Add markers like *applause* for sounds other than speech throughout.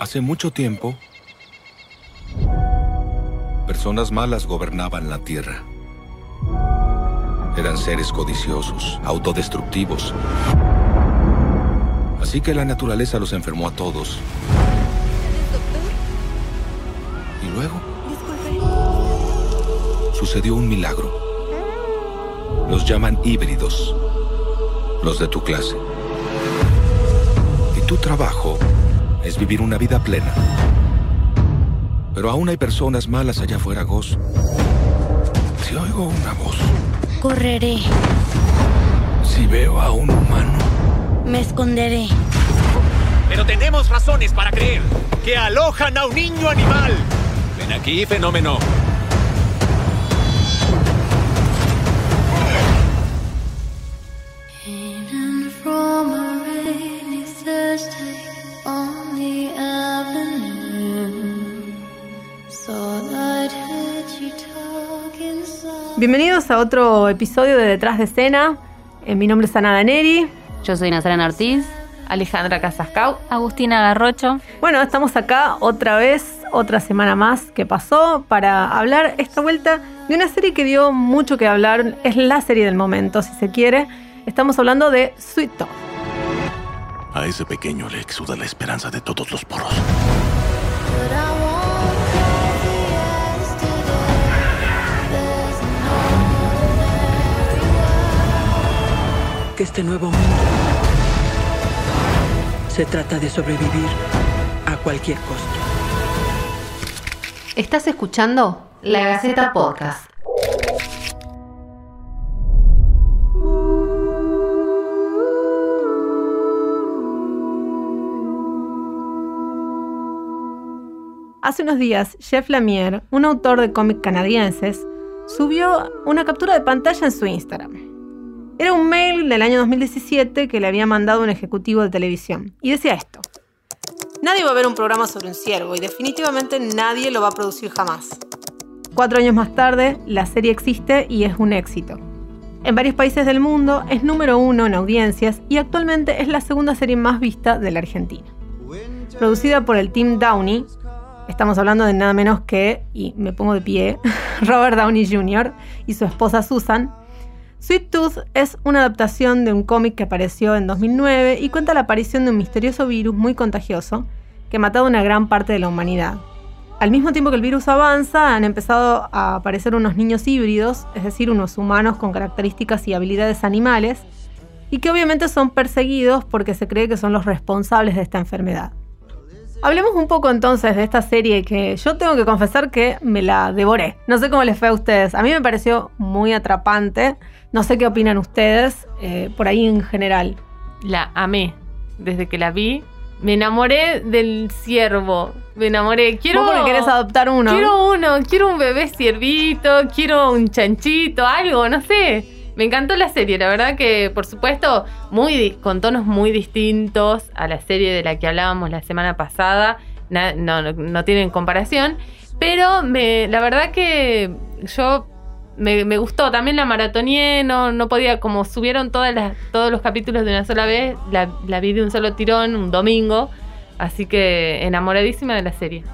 Hace mucho tiempo, personas malas gobernaban la Tierra. Eran seres codiciosos, autodestructivos. Así que la naturaleza los enfermó a todos. Y luego sucedió un milagro. Los llaman híbridos, los de tu clase. Y tu trabajo es vivir una vida plena. Pero aún hay personas malas allá afuera, Ghost. Si oigo una voz, Correré. si veo a un humano, Me esconderé. Pero tenemos razones para creer que alojan a un niño animal. Ven aquí, fenómeno. Bienvenidos a otro episodio de Detrás de Escena. Eh, mi nombre es Ana Daneri. Yo soy Nazarena Ortiz. Alejandra Casascau. Agustina Garrocho. Bueno, estamos acá otra vez, otra semana más que pasó, para hablar esta vuelta de una serie que dio mucho que hablar. Es la serie del momento, si se quiere. Estamos hablando de Sweet Tooth. A ese pequeño le exuda la esperanza de todos los poros. Que este nuevo mundo se trata de sobrevivir a cualquier costo. Estás escuchando La Gaceta Podcast. Hace unos días, Jeff Lemire, un autor de cómics canadienses, subió una captura de pantalla en su Instagram. Era un mail del año 2017 que le había mandado un ejecutivo de televisión. Y decía esto. Nadie va a ver un programa sobre un ciervo y definitivamente nadie lo va a producir jamás. Cuatro años más tarde, la serie existe y es un éxito. En varios países del mundo es número uno en audiencias y actualmente es la segunda serie más vista de la Argentina. Producida por el Team Downey, estamos hablando de nada menos que, y me pongo de pie, *laughs* Robert Downey Jr. y su esposa Susan, Sweet Tooth es una adaptación de un cómic que apareció en 2009 y cuenta la aparición de un misterioso virus muy contagioso que ha matado a una gran parte de la humanidad. Al mismo tiempo que el virus avanza, han empezado a aparecer unos niños híbridos, es decir, unos humanos con características y habilidades animales, y que obviamente son perseguidos porque se cree que son los responsables de esta enfermedad. Hablemos un poco entonces de esta serie que yo tengo que confesar que me la devoré. No sé cómo les fue a ustedes. A mí me pareció muy atrapante. No sé qué opinan ustedes eh, por ahí en general. La amé. Desde que la vi, me enamoré del ciervo. Me enamoré. Quiero. ¿Vos porque querés adoptar uno? Quiero uno. Quiero un bebé ciervito. Quiero un chanchito. Algo, no sé. Me encantó la serie, la verdad que por supuesto muy con tonos muy distintos a la serie de la que hablábamos la semana pasada, no, tienen comparación, pero me, la verdad que yo me, me gustó, también la maratoneé, no, no podía, como subieron todas las, todos los capítulos de una sola vez, la, vi de un solo tirón, un domingo, así que enamoradísima de la serie.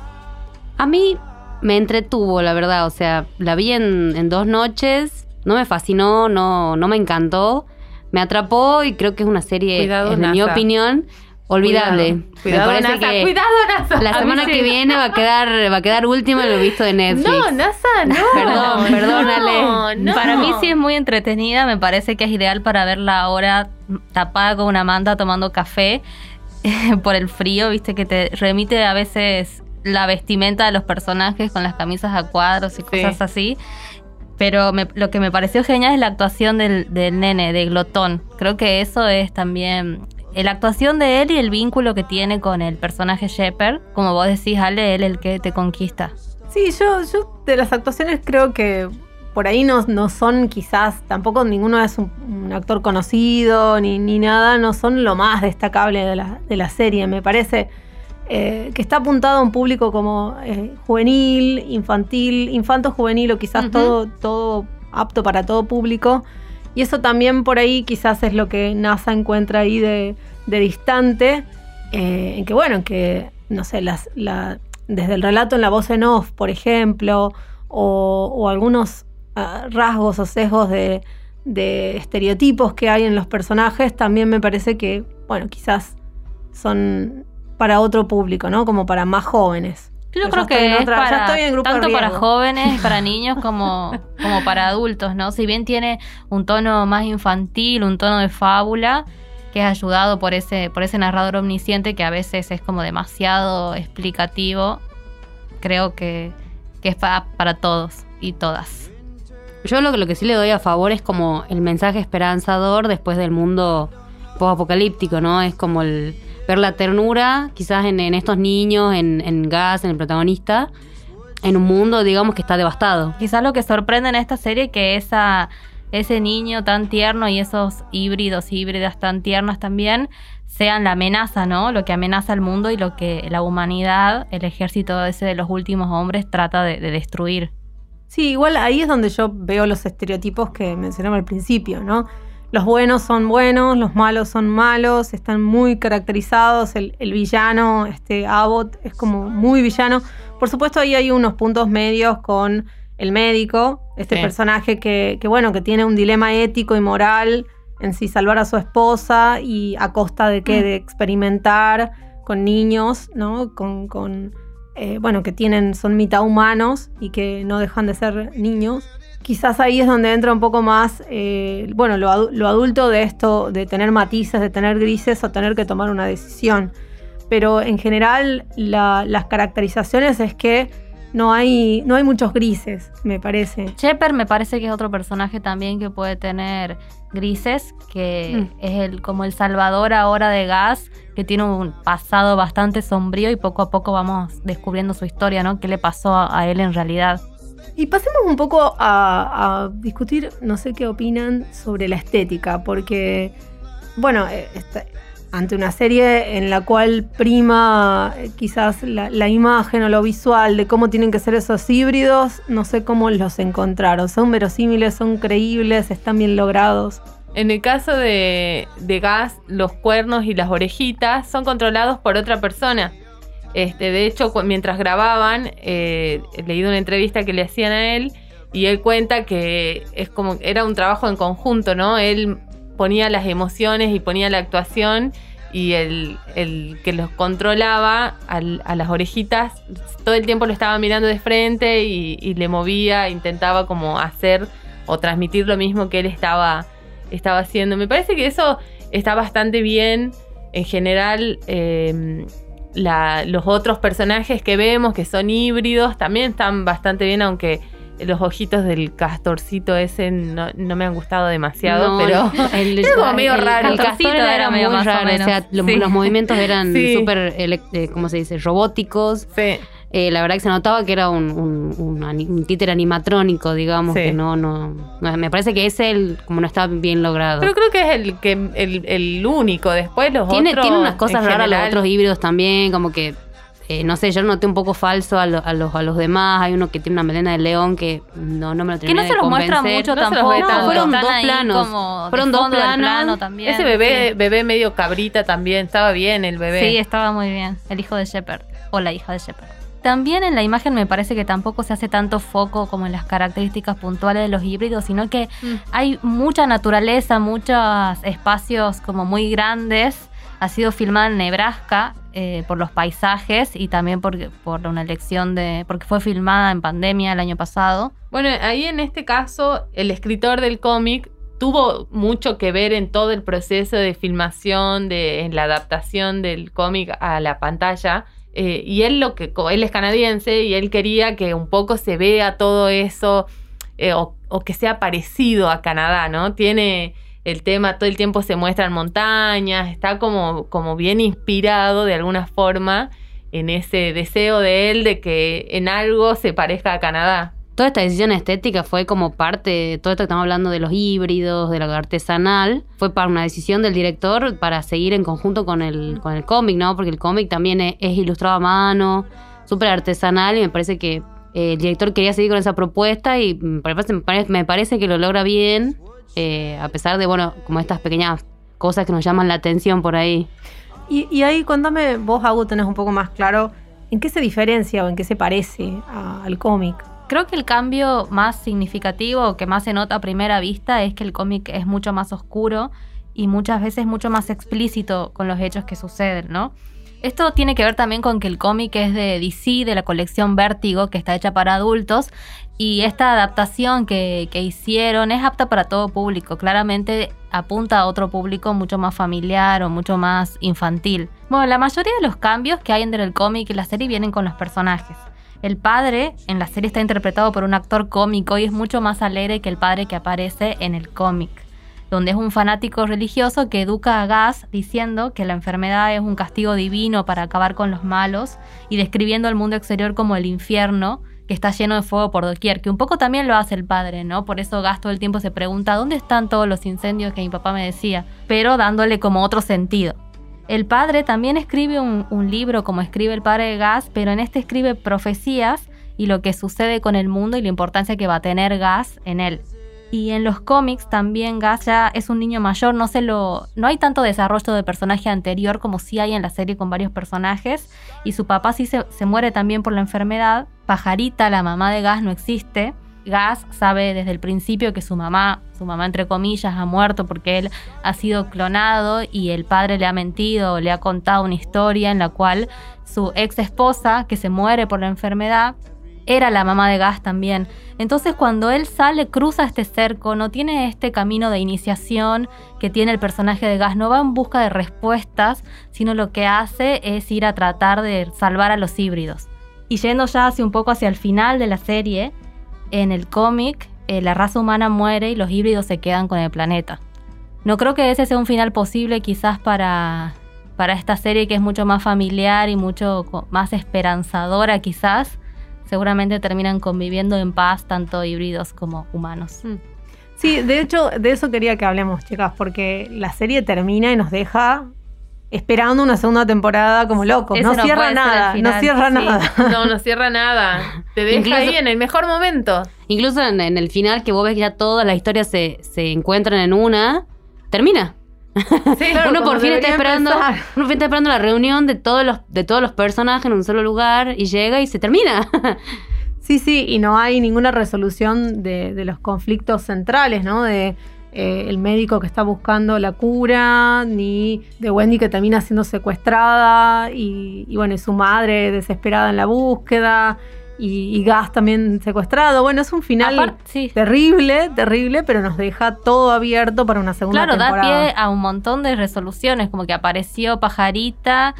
A mí me entretuvo, la verdad. O sea, la vi en dos noches. No me fascinó, no, no me encantó. Me atrapó y creo que es una serie, Cuidado, en mi opinión, olvidable. Cuidado, me parece NASA, que cuidado, NASA. la semana sí. que viene va a quedar, va a quedar última en lo visto de Netflix. No, NASA, *laughs* no. Perdón, perdónale. No, no. Para mí sí es muy entretenida, me parece que es ideal para verla ahora tapada con una manta tomando café *laughs* por el frío, viste que te remite a veces la vestimenta de los personajes con las camisas a cuadros y cosas así. Pero me- lo que me pareció genial es la actuación del, del nene, de Glotón. Creo que eso es también eh, la actuación de él y el vínculo que tiene con el personaje Shepard. Como vos decís, Ale, él el que te conquista. Sí, yo, yo de las actuaciones creo que por ahí no, no son quizás, tampoco ninguno es un, un actor conocido ni, ni nada, no son lo más destacable de la, de la serie. Me parece eh, que está apuntado a un público como eh, juvenil, infantil, infanto-juvenil o quizás todo, todo apto para todo público. Y eso también por ahí quizás es lo que NASA encuentra ahí de, de distante, eh, en que bueno, en que no sé, las, la, desde el relato en la voz en off, por ejemplo, o, o algunos ah, rasgos o sesgos de, de estereotipos que hay en los personajes, también me parece que, bueno, quizás son para otro público, ¿no? Como para más jóvenes. Yo Yo creo que es otra- para, estoy en grupo de tanto para jóvenes, para *laughs* niños, como, como para adultos, ¿no? Si bien tiene un tono más infantil, un tono de fábula, que es ayudado por ese, por ese narrador omnisciente que a veces es como demasiado explicativo, creo que, que es pa- para todos y todas. Yo lo, que- lo que sí le doy a favor es como el mensaje esperanzador después del mundo post-apocalíptico, ¿no? Es como el ver la ternura, quizás en, en estos niños, en, en Gas, en el protagonista, en un mundo, digamos, que está devastado. Quizás lo que sorprende en esta serie que esa, ese niño tan tierno y esos híbridos, híbridas tan tiernas también, sean la amenaza, ¿no? Lo que amenaza al mundo y lo que la humanidad, el ejército ese de los últimos hombres, trata de, de destruir. Sí, igual ahí es donde yo veo los estereotipos que mencionaba al principio, ¿no? Los buenos son buenos, los malos son malos, están muy caracterizados. El, el villano, este Abbott, es como muy villano. Por supuesto, ahí hay unos puntos medios con el médico, este Sí. personaje que, que, bueno, que tiene un dilema ético y moral en si salvar a su esposa y a costa de qué, Mm. de experimentar con niños, ¿no? Con, con eh, bueno, que tienen, son mitad humanos y que no dejan de ser niños. Quizás ahí es donde entra un poco más, eh, bueno, lo, adu- lo adulto de esto, de tener matices, de tener grises o tener que tomar una decisión. Pero en general la- las caracterizaciones es que no hay, no hay muchos grises, me parece. Shepard me parece que es otro personaje también que puede tener grises, que Mm. es el, como el salvador ahora de Gas, que tiene un pasado bastante sombrío y poco a poco vamos descubriendo su historia, ¿no? ¿Qué le pasó a, a él en realidad? Y pasemos un poco a, a discutir, no sé qué opinan sobre la estética, porque, bueno, eh, esta- ante una serie en la cual prima eh, quizás la, imagen o lo visual de cómo tienen que ser esos híbridos, no sé cómo los encontraron. ¿Son verosímiles, son creíbles, están bien logrados? En el caso de, de Gas, los cuernos y las orejitas son controlados por otra persona. Este, de hecho, mientras grababan, eh, leído una entrevista que le hacían a él y él cuenta que es como era un trabajo en conjunto, ¿no? Él ponía las emociones y ponía la actuación y el, el que los controlaba al- a las orejitas todo el tiempo lo estaba mirando de frente y, le movía, intentaba como hacer o transmitir lo mismo que él estaba, estaba haciendo. Me parece que eso está bastante bien. En general, eh, la- los otros personajes que vemos que son híbridos también están bastante bien, aunque los ojitos del castorcito ese no, no me han gustado demasiado, No, pero el- es *laughs* como medio el- raro. El castor Castorcito era, era muy medio más raro, o menos. sea, lo- Sí. los movimientos eran *laughs* Sí. súper, elec- eh, ¿cómo se dice? Robóticos. Sí. Eh, la verdad que se notaba que era un, un, un títere animatrónico, digamos, Sí. que no, no, Me parece que ese, el, como no está bien logrado. Pero creo que es el que el, el único. Después los tiene, otros. tiene unas cosas raras los otros híbridos también, como que, eh, no sé, yo lo noté un poco falso a, lo- a los, a los demás. Hay uno que tiene una melena de león que no, no me lo Que terminé no se los muestra convencer. mucho no se los tampoco. ve tanto. fueron están dos ahí planos. Fueron dos planos. plano también. Ese bebé, sí. bebé medio cabrita también. Estaba bien el bebé. Sí, estaba muy bien. El hijo de Shepard. O la hija de Shepard. También en la imagen me parece que tampoco se hace tanto foco como en las características puntuales de los híbridos, sino que Mm. hay mucha naturaleza, muchos espacios como muy grandes. Ha sido filmada en Nebraska eh, por los paisajes y también por, por una elección de. porque fue filmada en pandemia el año pasado. Bueno, ahí en este caso, el escritor del cómic tuvo mucho que ver en todo el proceso de filmación, de en la adaptación del cómic a la pantalla. Eh, y él lo que él es canadiense y él quería que un poco se vea todo eso eh, o que sea parecido a Canadá, ¿no? Tiene el tema, todo el tiempo se muestran montañas, está como, como bien inspirado de alguna forma en ese deseo de él de que en algo se parezca a Canadá. Toda esta decisión estética fue como parte todo esto que estamos hablando de los híbridos, de lo artesanal. Fue para una decisión del director para seguir en conjunto con el, con el cómic, ¿no? Porque el cómic también es, es ilustrado a mano, súper artesanal y me parece que eh, el director quería seguir con esa propuesta y me parece, me parece que lo logra bien, eh, a pesar de, bueno, como estas pequeñas cosas que nos llaman la atención por ahí. Y, y ahí cuéntame, vos, Agu, tenés un poco más claro en qué se diferencia o en qué se parece a- al cómic. Creo que el cambio más significativo, que más se nota a primera vista, es que el cómic es mucho más oscuro y muchas veces mucho más explícito con los hechos que suceden, ¿no? Esto tiene que ver también con que el cómic es de DC, de la colección Vértigo, que está hecha para adultos, y esta adaptación que, que hicieron es apta para todo público. Claramente apunta a otro público mucho más familiar o mucho más infantil. Bueno, la mayoría de los cambios que hay entre el cómic y la serie vienen con los personajes. El padre en la serie está interpretado por un actor cómico y es mucho más alegre que el padre que aparece en el cómic, donde es un fanático religioso que educa a Gas diciendo que la enfermedad es un castigo divino para acabar con los malos y describiendo el mundo exterior como el infierno que está lleno de fuego por doquier, que un poco también lo hace el padre, ¿no? Por eso Gas todo el tiempo se pregunta, ¿dónde están todos los incendios que mi papá me decía? Pero dándole como otro sentido. El padre también escribe un, un libro como escribe el padre de Gas, pero en este escribe profecías y lo que sucede con el mundo y la importancia que va a tener Gas en él. Y en los cómics también Gas ya es un niño mayor, no se lo no hay tanto desarrollo de personaje anterior como sí hay en la serie con varios personajes y su papá sí se, se muere también por la enfermedad. Pajarita, la mamá de Gas no existe. Gas sabe desde el principio que su mamá, su mamá entre comillas, ha muerto porque él ha sido clonado y el padre le ha mentido, le ha contado una historia en la cual su ex esposa, que se muere por la enfermedad, era la mamá de Gas también. Entonces cuando él sale, cruza este cerco, no tiene este camino de iniciación que tiene el personaje de Gas, no va en busca de respuestas, sino lo que hace es ir a tratar de salvar a los híbridos. Y yendo ya hacia un poco hacia el final de la serie, en el cómic eh, la raza humana muere y los híbridos se quedan con el planeta. No creo que ese sea un final posible quizás para, para esta serie que es mucho más familiar y mucho más esperanzadora quizás. Seguramente terminan conviviendo en paz tanto híbridos como humanos. Sí, de hecho, de eso quería que hablemos, chicas, porque la serie termina y nos deja esperando una segunda temporada como locos. No, no cierra nada, no cierra sí. nada. *laughs* No, no cierra nada. Te deja Incluso- ahí en el mejor momento. Incluso en, en el final, que vos ves que ya todas las historias se, se encuentran en una, termina. *laughs* Claro, *laughs* uno por fin está esperando, empezar. uno está esperando la reunión de todos los, de todos los personajes en un solo lugar y llega y se termina. *laughs* Sí, sí, y no hay ninguna resolución de, de los conflictos centrales, ¿no? De eh, el médico que está buscando la cura, ni de Wendy que termina siendo secuestrada, y, y bueno, y su madre desesperada en la búsqueda, y, y Gas también secuestrado. Bueno, es un final sí. terrible, terrible, pero nos deja todo abierto para una segunda Claro, da temporada. pie a un montón de resoluciones, como que apareció Pajarita,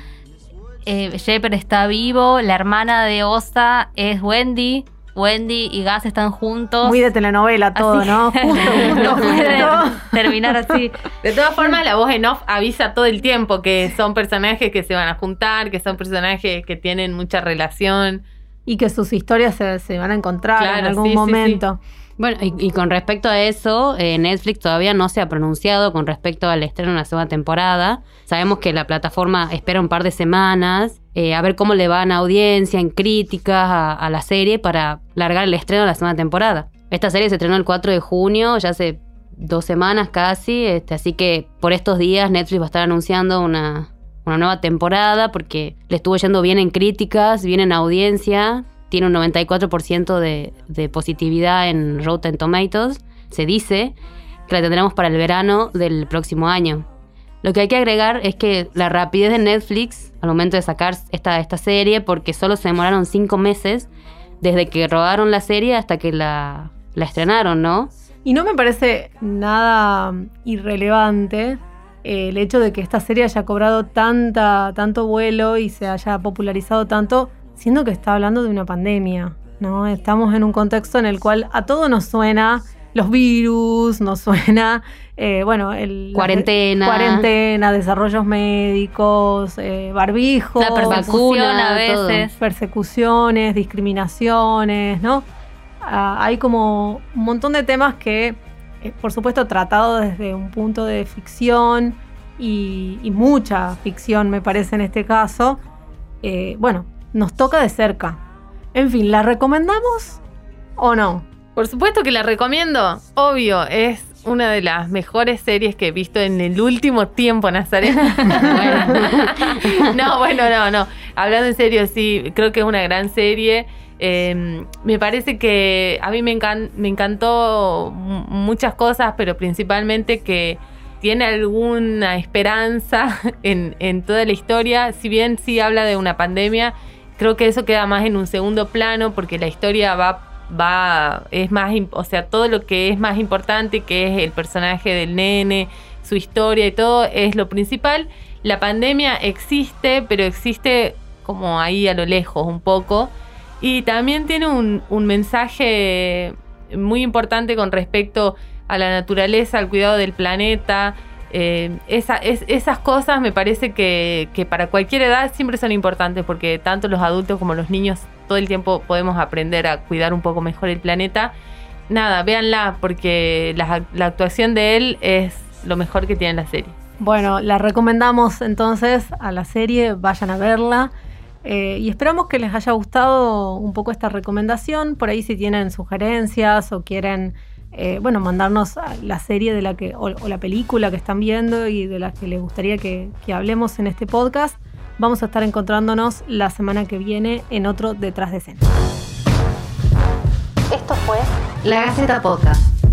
eh, Shepard está vivo, la hermana de Osa es Wendy, Wendy y Gas están juntos. Muy de telenovela todo, Así- ¿no? *laughs* Justo, justo. terminar así. De todas formas, la voz en off avisa todo el tiempo que son personajes que se van a juntar, que son personajes que tienen mucha relación. Y que sus historias se, se van a encontrar en algún sí, sí, momento. Bueno, y, y con respecto a eso, eh, Netflix todavía no se ha pronunciado con respecto al estreno de una segunda temporada. Sabemos que la plataforma espera un par de semanas eh, a ver cómo le van a audiencia, en críticas a, a la serie para largar el estreno de la segunda temporada. Esta serie se estrenó el 4 de junio, ya hace dos semanas casi, este, así que por estos días Netflix va a estar anunciando una, una nueva temporada porque le estuvo yendo bien en críticas, bien en audiencia, tiene un 94% de, positividad en Rotten Tomatoes. Se dice que la tendremos para el verano del próximo año. Lo que hay que agregar es que la rapidez de Netflix al momento de sacar esta, esta serie, porque solo se demoraron cinco meses desde que rodaron la serie hasta que la, la estrenaron, ¿no? Y no me parece nada irrelevante eh, el hecho de que esta serie haya cobrado tanta, tanto vuelo y se haya popularizado tanto, siendo que está hablando de una pandemia, ¿no? Estamos en un contexto en el cual a todo nos suena los virus, nos suena, eh, bueno, el... Cuarentena. Cuarentena, desarrollos médicos, eh, barbijos. La persecución a todo. veces. persecuciones, discriminaciones, ¿no? Ah, hay como un montón de temas que, por supuesto, tratados desde un punto de ficción y, mucha ficción, me parece en este caso. Eh, bueno, nos toca de cerca. En fin, ¿la recomendamos o no? Por supuesto que la recomiendo. Obvio, es una de las mejores series que he visto en el último tiempo, Nazaret. *laughs* *laughs* no, bueno, no, no. Hablando en serio, sí, creo que es una gran serie. Eh, me parece que a mí me, me encantó muchas cosas, pero principalmente que tiene alguna esperanza *laughs* en, en toda la historia. Si bien sí habla de una pandemia, creo que eso queda más en un segundo plano porque la historia va va es más o sea todo lo que es más importante que es el personaje del nene su historia y todo es lo principal la pandemia existe pero existe como ahí a lo lejos un poco y también tiene un, mensaje muy importante con respecto a la naturaleza, al cuidado del planeta. Eh, es- esas cosas me parece que, que para cualquier edad siempre son importantes porque tanto los adultos como los niños todo el tiempo podemos aprender a cuidar un poco mejor el planeta. Nada, véanla porque la, la actuación de él es lo mejor que tiene la serie. Bueno, la recomendamos entonces a la serie, vayan a verla. Eh, y esperamos que les haya gustado un poco esta recomendación. Por ahí si tienen sugerencias o quieren, eh, bueno, mandarnos la serie de la que, o, o la película que están viendo y de la que les gustaría que, que hablemos en este podcast, vamos a estar encontrándonos la semana que viene en otro Detrás de Escena. Esto fue La Gaceta Podcast.